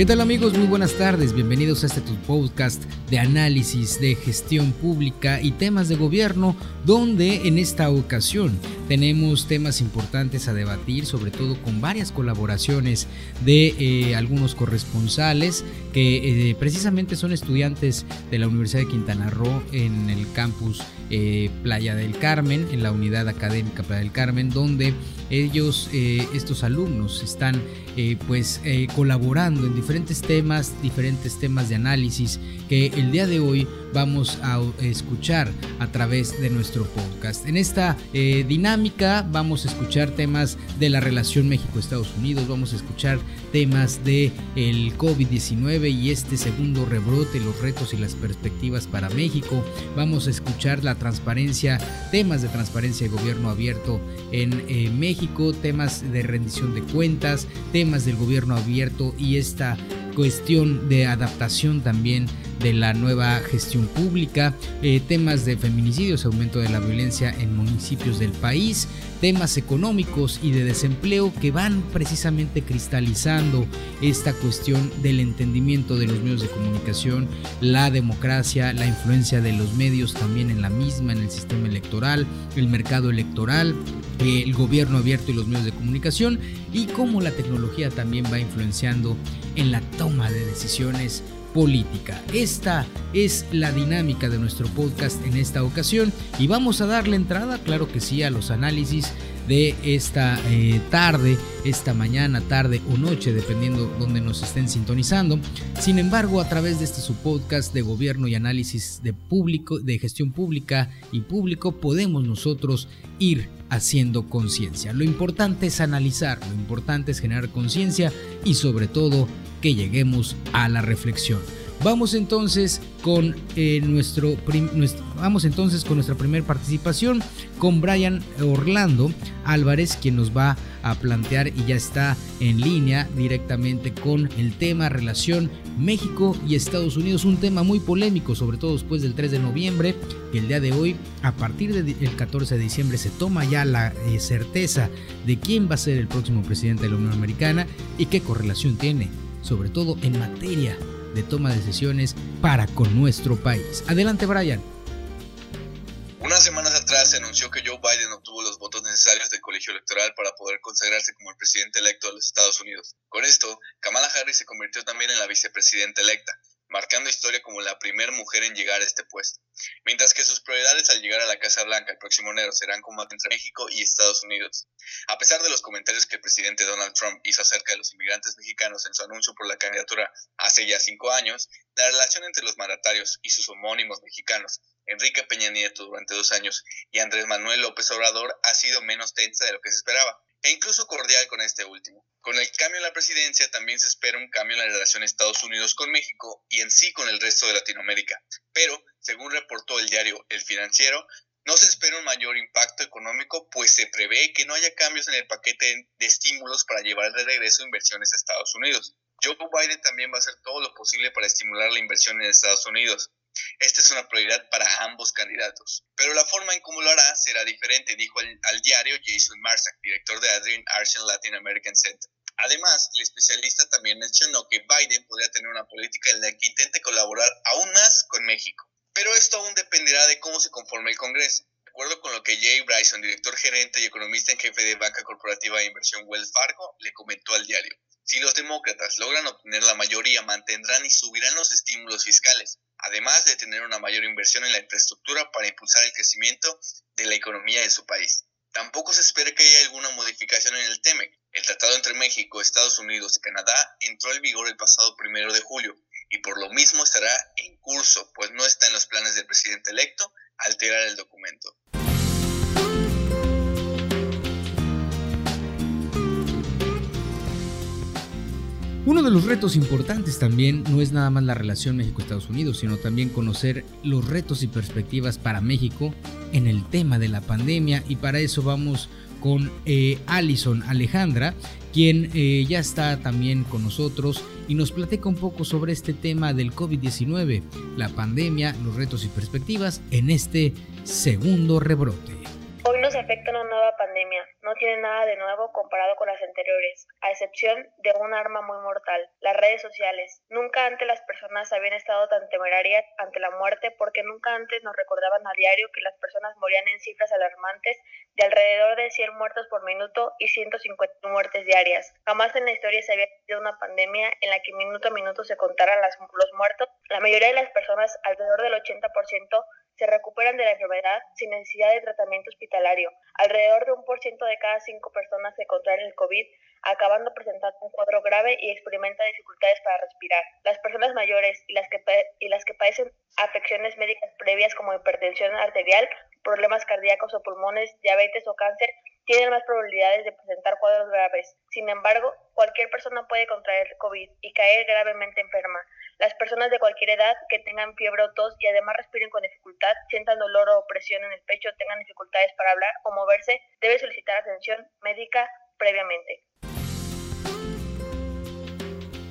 ¿Qué tal amigos? Muy buenas tardes, bienvenidos a este tu podcast de análisis de gestión pública y temas de gobierno, donde en esta ocasión tenemos temas importantes a debatir, sobre todo con varias colaboraciones de eh, algunos corresponsales que eh, precisamente son estudiantes de la Universidad de Quintana Roo en el campus eh, Playa del Carmen, en la unidad académica Playa del Carmen, donde ellos, estos alumnos, están pues colaborando en diferentes temas, diferentes temas de análisis que el día de hoy vamos a escuchar a través de nuestro podcast. En esta eh, dinámica vamos a escuchar temas de la relación México-Estados Unidos, vamos a escuchar temas de el COVID-19 y este segundo rebrote, los retos y las perspectivas para México. Vamos a escuchar la transparencia, temas de transparencia y gobierno abierto en eh, México, temas de rendición de cuentas, temas del gobierno abierto y esta cuestión de adaptación también de la nueva gestión pública, eh, temas de feminicidios, aumento de la violencia en municipios del país, temas económicos y de desempleo que van precisamente cristalizando esta cuestión del entendimiento de los medios de comunicación, la democracia, la influencia de los medios también en la misma, en el sistema electoral, el mercado electoral, el gobierno abierto y los medios de comunicación y cómo la tecnología también va influenciando en la toma de decisiones política. Esta es la dinámica de nuestro podcast en esta ocasión y vamos a darle entrada, claro que sí, a los análisis de esta eh, tarde, esta mañana, tarde o noche, dependiendo donde nos estén sintonizando. Sin embargo, a través de este su podcast de gobierno y análisis de público, de gestión pública y público, podemos nosotros ir haciendo conciencia. Lo importante es analizar, lo importante es generar conciencia y sobre todo que lleguemos a la reflexión. Vamos entonces con eh, nuestro, vamos entonces con nuestra primera participación con Brian Orlando Álvarez quien nos va a plantear y ya está en línea directamente con el tema relación México y Estados Unidos, un tema muy polémico, sobre todo después del 3 de noviembre, y el día de hoy, a partir del 14 de diciembre, se toma ya la eh, certeza de quién va a ser el próximo presidente de la Unión Americana y qué correlación tiene sobre todo en materia de toma de decisiones para con nuestro país. Adelante, Brian. Unas semanas atrás se que Joe Biden obtuvo los votos necesarios del colegio electoral para poder consagrarse como el presidente electo de los Estados Unidos. Con esto, Kamala Harris se convirtió también en la vicepresidenta electa, marcando historia como la primera mujer en llegar a este puesto. Mientras que sus prioridades al llegar a la Casa Blanca el próximo enero serán como entre México y Estados Unidos. A pesar de los comentarios que el presidente Donald Trump hizo acerca de los inmigrantes mexicanos en su anuncio por la candidatura hace ya cinco años, la relación entre los mandatarios y sus homónimos mexicanos, Enrique Peña Nieto durante dos años y Andrés Manuel López Obrador, ha sido menos tensa de lo que se esperaba e incluso cordial con este último. Con el cambio en la presidencia también se espera un cambio en la relación Estados Unidos con México y en sí con el resto de Latinoamérica. Pero, según reportó el diario El Financiero, no se espera un mayor impacto económico, pues se prevé que no haya cambios en el paquete de estímulos para llevar de regreso inversiones a Estados Unidos. Joe Biden también va a hacer todo lo posible para estimular la inversión en Estados Unidos. Esta es una prioridad para ambos candidatos. Pero la forma en cómo lo hará será diferente, dijo al, diario Jason Marsack, director de Adrian Arsen Latin American Center. Además, el especialista también mencionó que Biden podría tener una política en la que intente colaborar aún más con México. Pero esto aún dependerá de cómo se conforme el Congreso. Acuerdo con lo que Jay Bryson, director gerente y economista en jefe de banca corporativa de inversión Wells Fargo, le comentó al diario, si los demócratas logran obtener la mayoría, mantendrán y subirán los estímulos fiscales, además de tener una mayor inversión en la infraestructura para impulsar el crecimiento de la economía de su país. Tampoco se espera que haya alguna modificación en el TEMEC. El tratado entre México, Estados Unidos y Canadá entró en vigor el pasado primero de julio y por lo mismo estará en curso, pues no está en los planes del presidente electo alterar el documento. Uno de los retos importantes también no es nada más la relación México-Estados Unidos, sino también conocer los retos y perspectivas para México en el tema de la pandemia y para eso vamos con eh, Alison Alejandra, quien eh, ya está también con nosotros y nos platica un poco sobre este tema del COVID-19, la pandemia, los retos y perspectivas en este segundo rebrote. Hoy nos afecta una nueva pandemia. No tiene nada de nuevo comparado con las anteriores, a excepción de un arma muy mortal, las redes sociales. Nunca antes las personas habían estado tan temerarias ante la muerte porque nunca antes nos recordaban a diario que las personas morían en cifras alarmantes de alrededor de 100 muertos por minuto y 150 muertes diarias. Jamás en la historia se había tenido una pandemia en la que minuto a minuto se contaran las, los muertos. La mayoría de las personas, alrededor del 80%, se recuperan de la enfermedad sin necesidad de tratamiento hospitalario. Alrededor de un por ciento de cada cinco personas que contraen el COVID acabando presentando un cuadro grave y experimenta dificultades para respirar. Las personas mayores y las que, y las que padecen afecciones médicas previas como hipertensión arterial, problemas cardíacos o pulmones, diabetes o cáncer tienen más probabilidades de presentar cuadros graves. Sin embargo, cualquier persona puede contraer COVID y caer gravemente enferma. Las personas de cualquier edad que tengan fiebre o tos y además respiren con dificultad, sientan dolor o opresión en el pecho, tengan dificultades para hablar o moverse, debe solicitar atención médica previamente.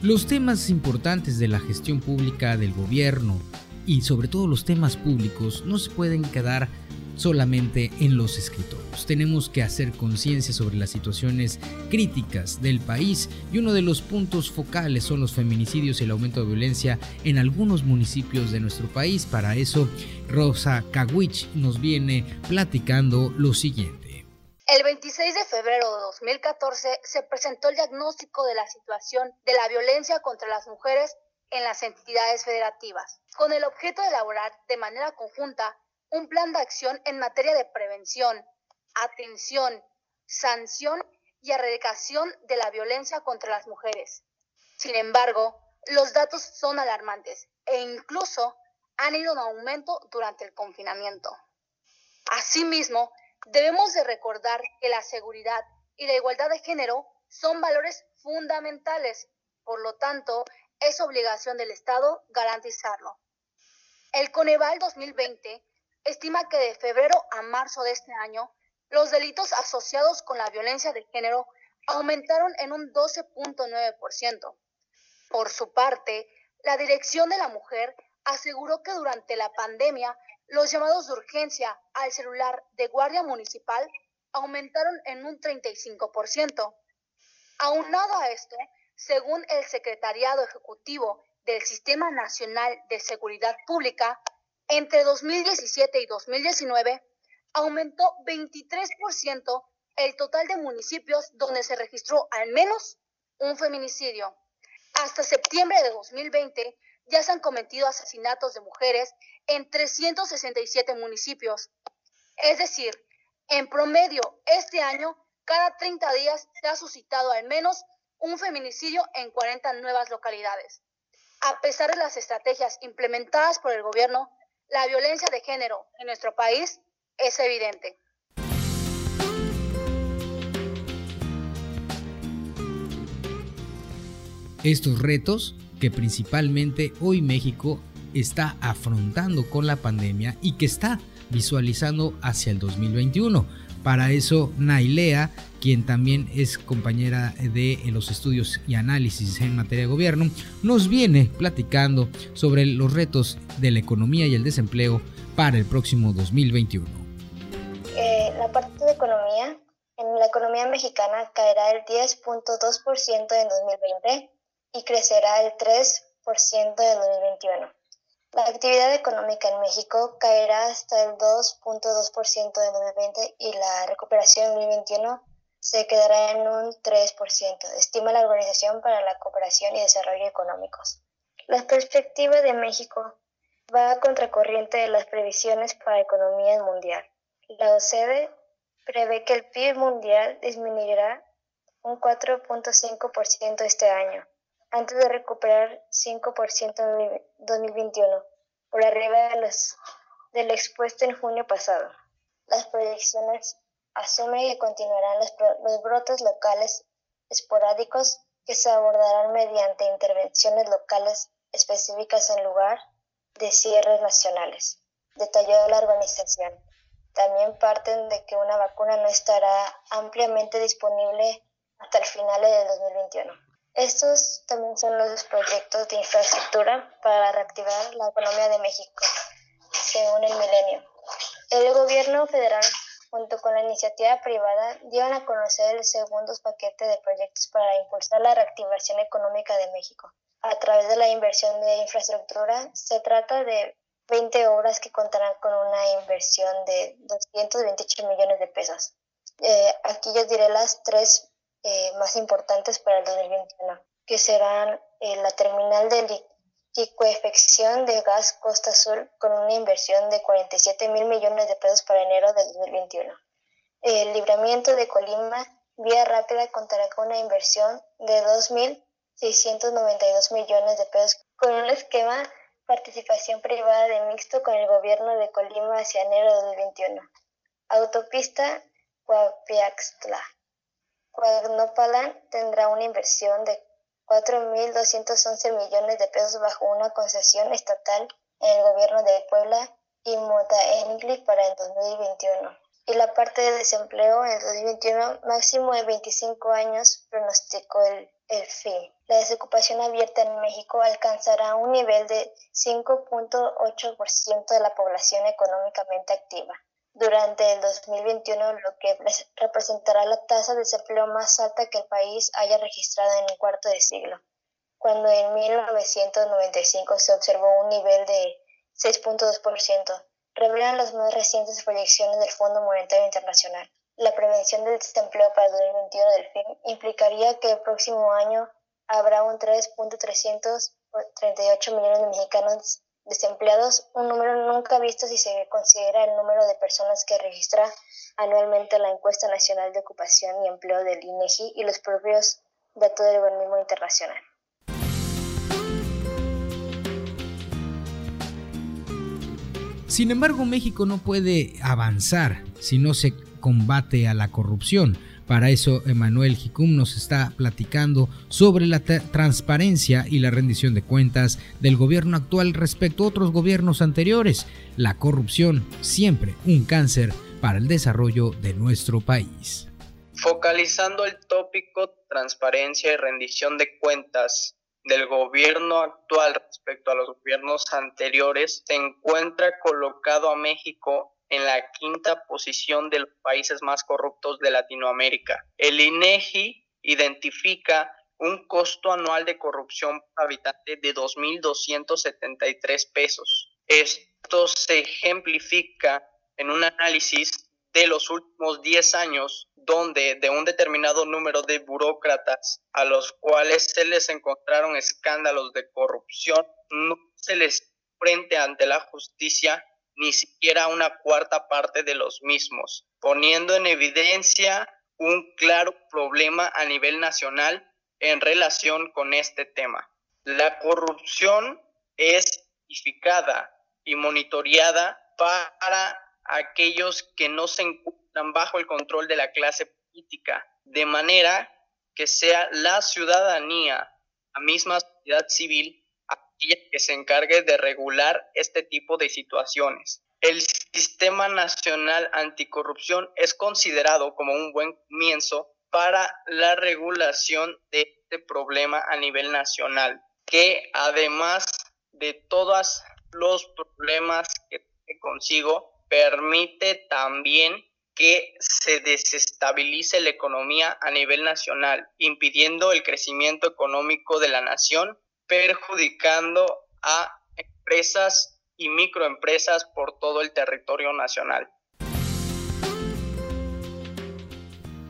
Los temas importantes de la gestión pública del gobierno y sobre todo los temas públicos no se pueden quedar solamente en los escritorios. Tenemos que hacer conciencia sobre las situaciones críticas del país y uno de los puntos focales son los feminicidios y el aumento de violencia en algunos municipios de nuestro país. Para eso, Rosa Kawich nos viene platicando lo siguiente. El 26 de febrero de 2014 se presentó el diagnóstico de la situación de la violencia contra las mujeres en las entidades federativas, con el objeto de elaborar de manera conjunta un plan de acción en materia de prevención, atención, sanción y erradicación de la violencia contra las mujeres. Sin embargo, los datos son alarmantes e incluso han ido en aumento durante el confinamiento. Asimismo, Debemos de recordar que la seguridad y la igualdad de género son valores fundamentales, por lo tanto, es obligación del Estado garantizarlo. El Coneval 2020 estima que de febrero a marzo de este año, los delitos asociados con la violencia de género aumentaron en un 12.9%. Por su parte, la Dirección de la Mujer aseguró que durante la pandemia los llamados de urgencia al celular de Guardia Municipal aumentaron en un 35%. Aunado a esto, según el Secretariado Ejecutivo del Sistema Nacional de Seguridad Pública, entre 2017 y 2019 aumentó 23% el total de municipios donde se registró al menos un feminicidio. Hasta septiembre de 2020 ya se han cometido asesinatos de mujeres en 367 municipios. Es decir, en promedio, este año, cada 30 días se ha suscitado al menos un feminicidio en 40 nuevas localidades. A pesar de las estrategias implementadas por el gobierno, la violencia de género en nuestro país es evidente. Estos retos que principalmente hoy México está afrontando con la pandemia y que está visualizando hacia el 2021. Para eso, Nailea, quien también es compañera de los estudios y análisis en materia de gobierno, nos viene platicando sobre los retos de la economía y el desempleo para el próximo 2021. Eh, la parte de economía, en la economía mexicana caerá el 10.2% en 2020 y crecerá el 3% de 2021. La actividad económica en México caerá hasta el 2.2% de 2020 y la recuperación en 2021 se quedará en un 3%, estima la Organización para la Cooperación y Desarrollo Económicos. La perspectiva de México va a contracorriente de las previsiones para economía mundial. La OCDE prevé que el PIB mundial disminuirá un 4.5% este año antes de recuperar 5% en 2021, por arriba de los, del expuesto en junio pasado. Las proyecciones asumen que continuarán los, brotes locales esporádicos que se abordarán mediante intervenciones locales específicas en lugar de cierres nacionales, detalló la organización. También parten de que una vacuna no estará ampliamente disponible hasta el final de 2021. Estos también son los proyectos de infraestructura para reactivar la economía de México, según el milenio. El gobierno federal junto con la iniciativa privada, dieron a conocer el segundo paquete de proyectos para impulsar la reactivación económica de México. A través de la inversión de infraestructura, se trata de 20 obras que contarán con una inversión de 228 millones de pesos. Eh, aquí yo diré las tres eh, más importantes para el 2021, que serán eh, la terminal de liquefacción de gas Costa Azul con una inversión de 47 mil millones de pesos para enero del 2021. El libramiento de Colima, vía rápida, contará con una inversión de 2.692 millones de pesos con un esquema participación privada de mixto con el gobierno de Colima hacia enero de 2021. Autopista Coapiaxtla. Cuagnopalán tendrá una inversión de 4.211 millones de pesos bajo una concesión estatal en el gobierno de Puebla y Motaengli para el 2021. Y la parte de desempleo en el 2021 máximo de 25 años pronosticó el el fin. La desocupación abierta en México alcanzará un nivel de 5.8% de la población económicamente activa durante el 2021, lo que representará la tasa de desempleo más alta que el país haya registrado en un cuarto de siglo, cuando en 1995 se observó un nivel de 6.2%, revelan las más recientes proyecciones del Fondo Monetario Internacional. La prevención del desempleo para el 2021 del FIM implicaría que el próximo año habrá un 3.338 millones de mexicanos desempleados, un número nunca visto si se considera el número de personas que registra anualmente la encuesta nacional de ocupación y empleo del INEGI y los propios datos del organismo internacional. Sin embargo, México no puede avanzar si no se combate a la corrupción. Para eso, Emanuel Jicum nos está platicando sobre la transparencia y la rendición de cuentas del gobierno actual respecto a otros gobiernos anteriores. La corrupción, siempre un cáncer para el desarrollo de nuestro país. Focalizando el tópico transparencia y rendición de cuentas del gobierno actual respecto a los gobiernos anteriores, se encuentra colocado a México en la quinta posición de los países más corruptos de Latinoamérica. El INEGI identifica un costo anual de corrupción por habitante de 2.273 pesos. Esto se ejemplifica en un análisis de los últimos 10 años, donde de un determinado número de burócratas a los cuales se les encontraron escándalos de corrupción, no se les frente ante la justicia ni siquiera una cuarta parte de los mismos, poniendo en evidencia un claro problema a nivel nacional en relación con este tema. La corrupción es identificada y monitoreada para aquellos que no se encuentran bajo el control de la clase política, de manera que sea la ciudadanía, la misma sociedad civil, que se encargue de regular este tipo de situaciones. El Sistema Nacional Anticorrupción es considerado como un buen comienzo para la regulación de este problema a nivel nacional, que además de todos los problemas que consigo, permite también que se desestabilice la economía a nivel nacional, impidiendo el crecimiento económico de la nación perjudicando a empresas y microempresas por todo el territorio nacional.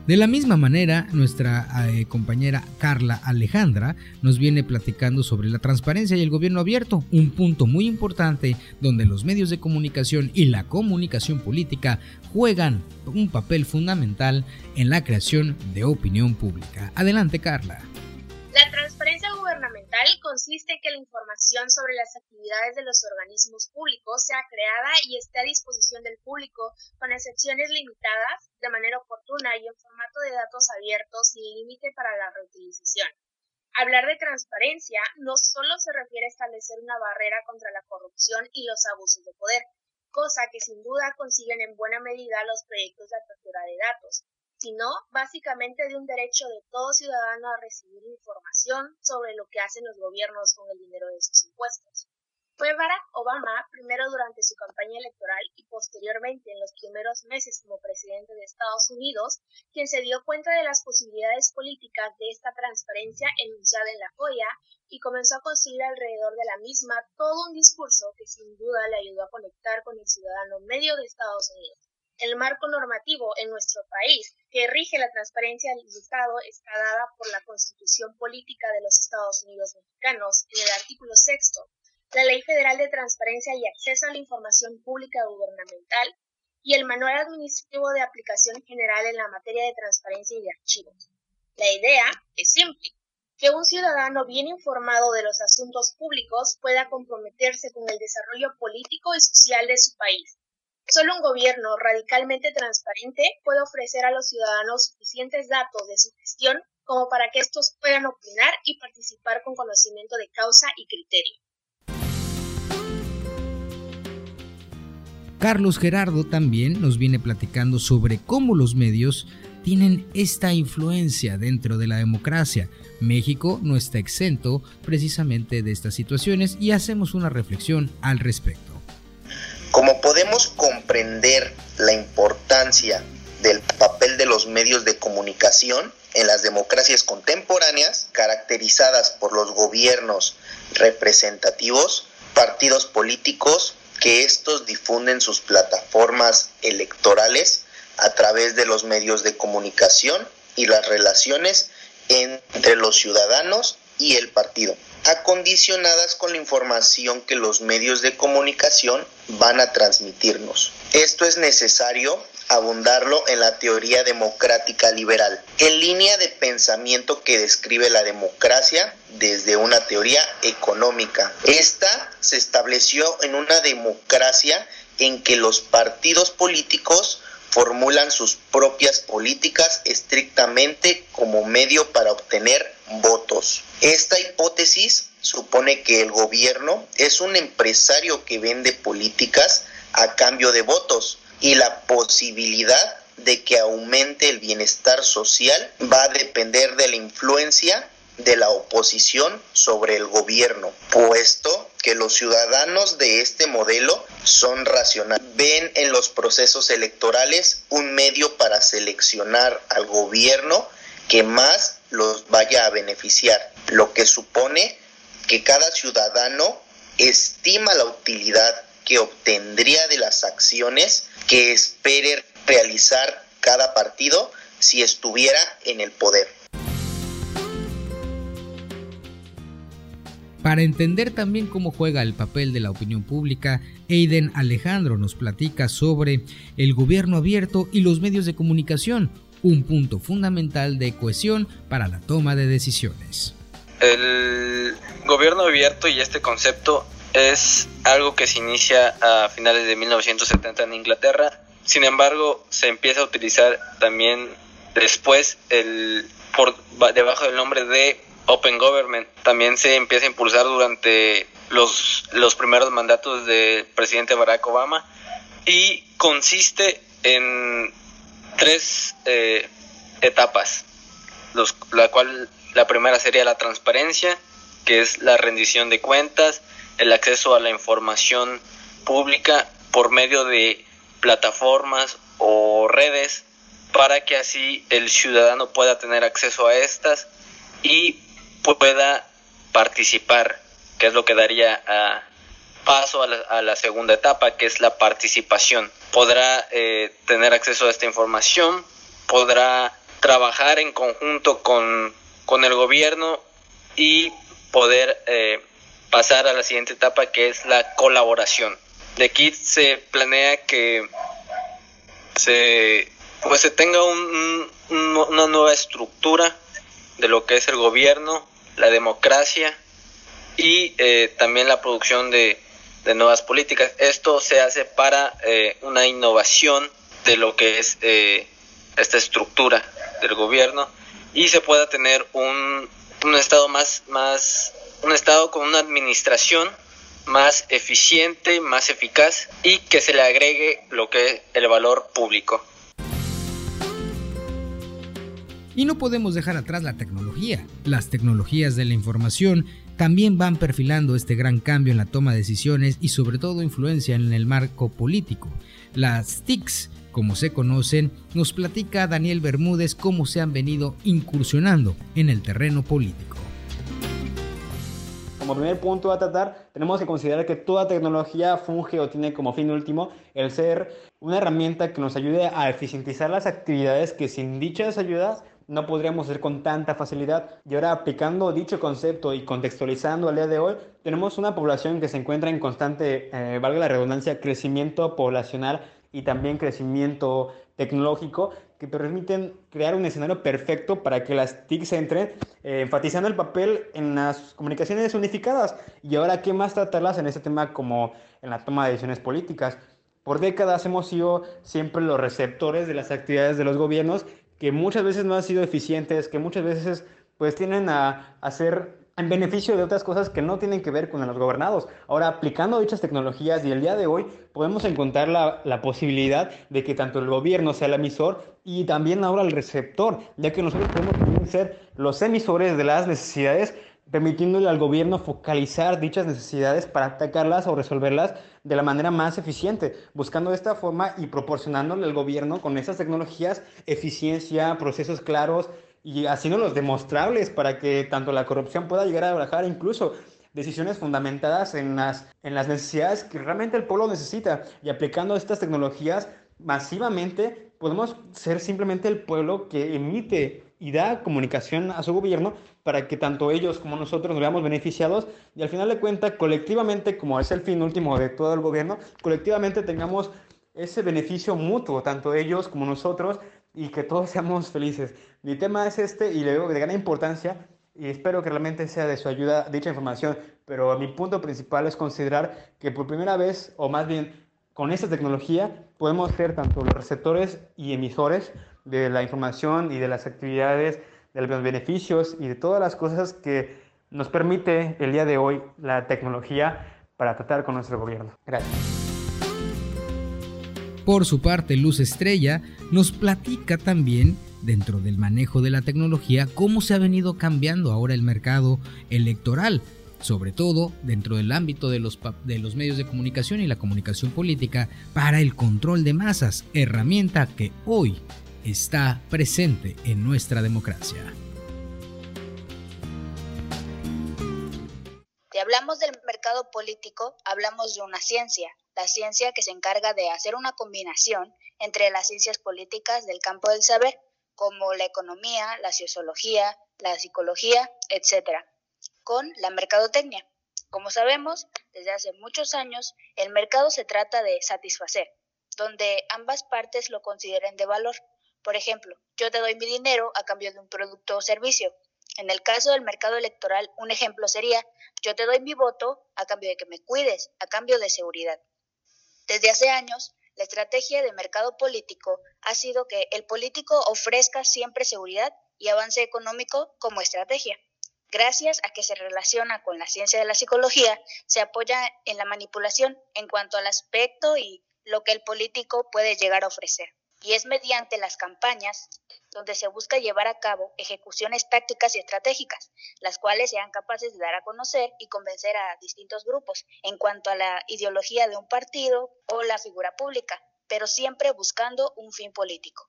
De la misma manera, nuestra eh, compañera Carla Alejandra nos viene platicando sobre la transparencia y el gobierno abierto, un punto muy importante donde los medios de comunicación y la comunicación política juegan un papel fundamental en la creación de opinión pública. Adelante, Carla consiste en que la información sobre las actividades de los organismos públicos sea creada y esté a disposición del público, con excepciones limitadas, de manera oportuna y en formato de datos abiertos sin límite para la reutilización. Hablar de transparencia no solo se refiere a establecer una barrera contra la corrupción y los abusos de poder, cosa que sin duda consiguen en buena medida los proyectos de apertura de datos, sino básicamente de un derecho de todo ciudadano a recibir información sobre lo que hacen los gobiernos con el dinero de sus impuestos. Fue Barack Obama, primero durante su campaña electoral y posteriormente en los primeros meses como presidente de Estados Unidos, quien se dio cuenta de las posibilidades políticas de esta transparencia enunciada en la joya y comenzó a construir alrededor de la misma todo un discurso que sin duda le ayudó a conectar con el ciudadano medio de Estados Unidos. El marco normativo en nuestro país que rige la transparencia del Estado está dada por la Constitución Política de los Estados Unidos Mexicanos en el artículo sexto, la Ley Federal de Transparencia y Acceso a la Información Pública Gubernamental y el Manual Administrativo de Aplicación General en la materia de transparencia y de archivos. La idea es simple, que un ciudadano bien informado de los asuntos públicos pueda comprometerse con el desarrollo político y social de su país Solo un gobierno radicalmente transparente puede ofrecer a los ciudadanos suficientes datos de su gestión como para que estos puedan opinar y participar con conocimiento de causa y criterio. Carlos Gerardo también nos viene platicando sobre cómo los medios tienen esta influencia dentro de la democracia. México no está exento precisamente de estas situaciones y hacemos una reflexión al respecto. Como podemos comprender la importancia del papel de los medios de comunicación en las democracias contemporáneas, caracterizadas por los gobiernos representativos, partidos políticos, que estos difunden sus plataformas electorales a través de los medios de comunicación y las relaciones entre los ciudadanos y el partido acondicionadas con la información que los medios de comunicación van a transmitirnos. Esto es necesario abundarlo en la teoría democrática liberal, en línea de pensamiento que describe la democracia desde una teoría económica. Esta se estableció en una democracia en que los partidos políticos formulan sus propias políticas estrictamente como medio para obtener votos. Esta hipótesis supone que el gobierno es un empresario que vende políticas a cambio de votos y la posibilidad de que aumente el bienestar social va a depender de la influencia de la oposición sobre el gobierno, puesto que los ciudadanos de este modelo son racionales. Ven en los procesos electorales un medio para seleccionar al gobierno que más los vaya a beneficiar, lo que supone que cada ciudadano estima la utilidad que obtendría de las acciones que espere realizar cada partido si estuviera en el poder. Para entender también cómo juega el papel de la opinión pública, Aiden Alejandro nos platica sobre el gobierno abierto y los medios de comunicación, un punto fundamental de cohesión para la toma de decisiones. El gobierno abierto y este concepto es algo que se inicia a finales de 1970 en Inglaterra. Sin embargo, se empieza a utilizar también después el por debajo del nombre de Open Government. También se empieza a impulsar durante los, los primeros mandatos del presidente Barack Obama y consiste en tres eh, etapas, los, la cual la primera sería la transparencia, que es la rendición de cuentas, el acceso a la información pública por medio de plataformas o redes para que así el ciudadano pueda tener acceso a estas y pueda participar, que es lo que daría a paso a la, segunda etapa, que es la participación. Podrá eh, tener acceso a esta información, podrá trabajar en conjunto con, el gobierno y poder eh, pasar a la siguiente etapa, que es la colaboración. De aquí se planea que se, pues se tenga una nueva estructura de lo que es el gobierno, la democracia y eh, también la producción de, nuevas políticas. Esto se hace para eh, una innovación de lo que es eh, esta estructura del gobierno y se pueda tener un, un estado más, más, un estado con una administración más eficiente, más eficaz y que se le agregue lo que es el valor público. Y no podemos dejar atrás la tecnología. Las tecnologías de la información también van perfilando este gran cambio en la toma de decisiones y sobre todo influencia en el marco político. Las TICs, como se conocen, nos platica Daniel Bermúdez cómo se han venido incursionando en el terreno político. Como primer punto a tratar, tenemos que considerar que toda tecnología funge o tiene como fin último el ser una herramienta que nos ayude a eficientizar las actividades que sin dichas ayudas no podríamos hacer con tanta facilidad. Y ahora aplicando dicho concepto y contextualizando al día de hoy, tenemos una población que se encuentra en constante, eh, valga la redundancia, crecimiento poblacional y también crecimiento tecnológico que permiten crear un escenario perfecto para que las TICs entren, eh, enfatizando el papel en las comunicaciones unificadas. Y ahora, ¿qué más tratarlas en este tema como en la toma de decisiones políticas? Por décadas hemos sido siempre los receptores de las actividades de los gobiernos que muchas veces no han sido eficientes, que muchas veces pues tienen a, hacer en beneficio de otras cosas que no tienen que ver con los gobernados. Ahora, aplicando dichas tecnologías y el día de hoy, podemos encontrar la, la, posibilidad de que tanto el gobierno sea el emisor y también ahora el receptor, ya que nosotros podemos ser los emisores de las necesidades, permitiéndole al gobierno focalizar dichas necesidades para atacarlas o resolverlas de la manera más eficiente, buscando de esta forma y proporcionándole al gobierno con esas tecnologías eficiencia, procesos claros, y haciéndolos demostrables para que tanto la corrupción pueda llegar a bajar, incluso decisiones fundamentadas en las, en las necesidades que realmente el pueblo necesita. Y aplicando estas tecnologías masivamente, podemos ser simplemente el pueblo que emite y da comunicación a su gobierno para que tanto ellos como nosotros nos veamos beneficiados y al final de cuentas, colectivamente, como es el fin último de todo el gobierno, colectivamente tengamos ese beneficio mutuo, tanto ellos como nosotros, y que todos seamos felices. Mi tema es este y le veo de gran importancia y espero que realmente sea de su ayuda dicha información, pero mi punto principal es considerar que por primera vez, o más bien con esta tecnología, podemos ser tanto los receptores y emisores de la información y de las actividades, de los beneficios y de todas las cosas que nos permite el día de hoy la tecnología para tratar con nuestro gobierno. Gracias. Por su parte, Luz Estrella nos platica también, dentro del manejo de la tecnología, cómo se ha venido cambiando ahora el mercado electoral, sobre todo dentro del ámbito de los, de los medios de comunicación y la comunicación política, para el control de masas, herramienta que hoy está presente en nuestra democracia. Si hablamos del mercado político, hablamos de una ciencia, la ciencia que se encarga de hacer una combinación entre las ciencias políticas del campo del saber, como la economía, la sociología, la psicología, etc., con la mercadotecnia. Como sabemos, desde hace muchos años, el mercado se trata de satisfacer, donde ambas partes lo consideren de valor. Por ejemplo, yo te doy mi dinero a cambio de un producto o servicio. En el caso del mercado electoral, un ejemplo sería, yo te doy mi voto a cambio de que me cuides, a cambio de seguridad. Desde hace años, la estrategia de mercado político ha sido que el político ofrezca siempre seguridad y avance económico como estrategia. Gracias a que se relaciona con la ciencia de la psicología, se apoya en la manipulación en cuanto al aspecto y lo que el político puede llegar a ofrecer y es mediante las campañas donde se busca llevar a cabo ejecuciones tácticas y estratégicas, las cuales sean capaces de dar a conocer y convencer a distintos grupos en cuanto a la ideología de un partido o la figura pública, pero siempre buscando un fin político.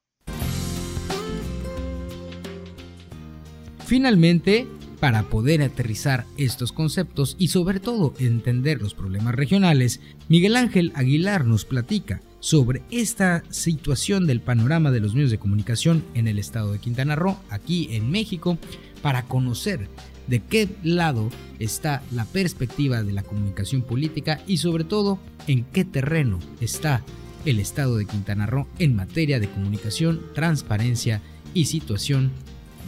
Finalmente, para poder aterrizar estos conceptos y sobre todo entender los problemas regionales, Miguel Ángel Aguilar nos platica sobre esta situación del panorama de los medios de comunicación en el estado de Quintana Roo, aquí en México, para conocer de qué lado está la perspectiva de la comunicación política y sobre todo en qué terreno está el estado de Quintana Roo en materia de comunicación, transparencia y situación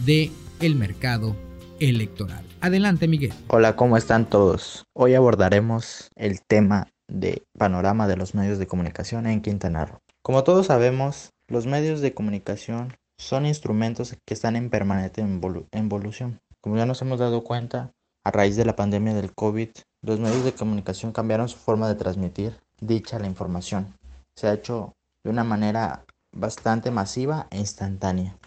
de el mercado electoral. Adelante, Miguel. Hola, ¿cómo están todos? Hoy abordaremos el tema de panorama de los medios de comunicación en Quintana Roo. Como todos sabemos, los medios de comunicación son instrumentos que están en permanente evolución. Como ya nos hemos dado cuenta, a raíz de la pandemia del COVID, los medios de comunicación cambiaron su forma de transmitir dicha información. Se ha hecho de una manera bastante masiva e instantánea.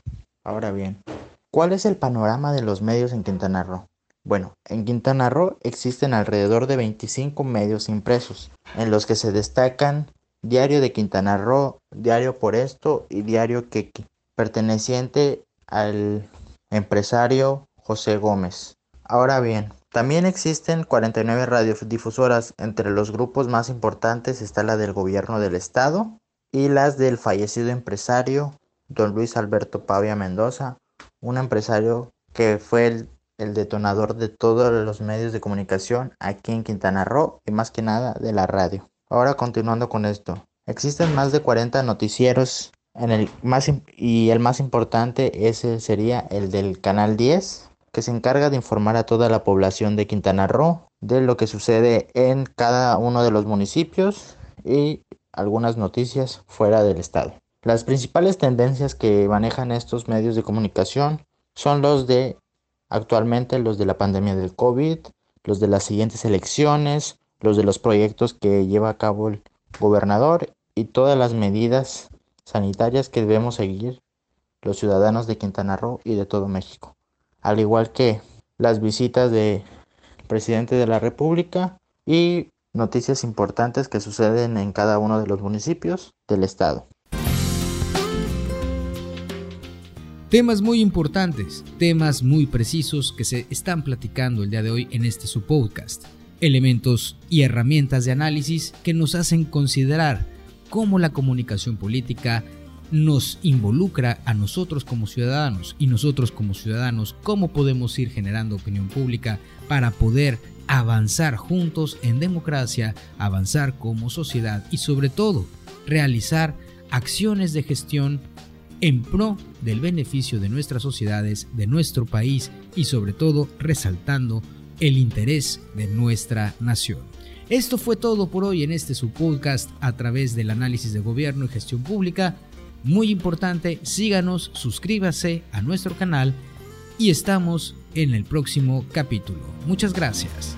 Ahora bien, ¿Cuál es el panorama de los medios en Quintana Roo? Bueno, en Quintana Roo existen alrededor de 25 medios impresos, en los que se destacan Diario de Quintana Roo, Diario por esto y Diario Quequi, perteneciente al empresario José Gómez. Ahora bien, también existen 49 radiodifusoras, entre los grupos más importantes está la del gobierno del estado y las del fallecido empresario don Luis Alberto Pavia Mendoza, un empresario que fue el, detonador de todos los medios de comunicación aquí en Quintana Roo y más que nada de la radio. Ahora continuando con esto, existen más de 40 noticieros en el más y el más importante ese sería el del canal 10 que se encarga de informar a toda la población de Quintana Roo de lo que sucede en cada uno de los municipios y algunas noticias fuera del estado. Las principales tendencias que manejan estos medios de comunicación son los de actualmente los de la pandemia del COVID, los de las siguientes elecciones, los de los proyectos que lleva a cabo el gobernador y todas las medidas sanitarias que debemos seguir los ciudadanos de Quintana Roo y de todo México, al igual que las visitas del presidente de la República y noticias importantes que suceden en cada uno de los municipios del estado. Temas muy importantes, temas muy precisos que se están platicando el día de hoy en este su podcast. Elementos y herramientas de análisis que nos hacen considerar cómo la comunicación política nos involucra a nosotros como ciudadanos y nosotros como ciudadanos cómo podemos ir generando opinión pública para poder avanzar juntos en democracia, avanzar como sociedad y sobre todo realizar acciones de gestión en pro del beneficio de nuestras sociedades, de nuestro país y sobre todo resaltando el interés de nuestra nación. Esto fue todo por hoy en este su podcast a través del análisis de gobierno y gestión pública. Muy importante, síganos, suscríbase a nuestro canal y estamos en el próximo capítulo. Muchas gracias.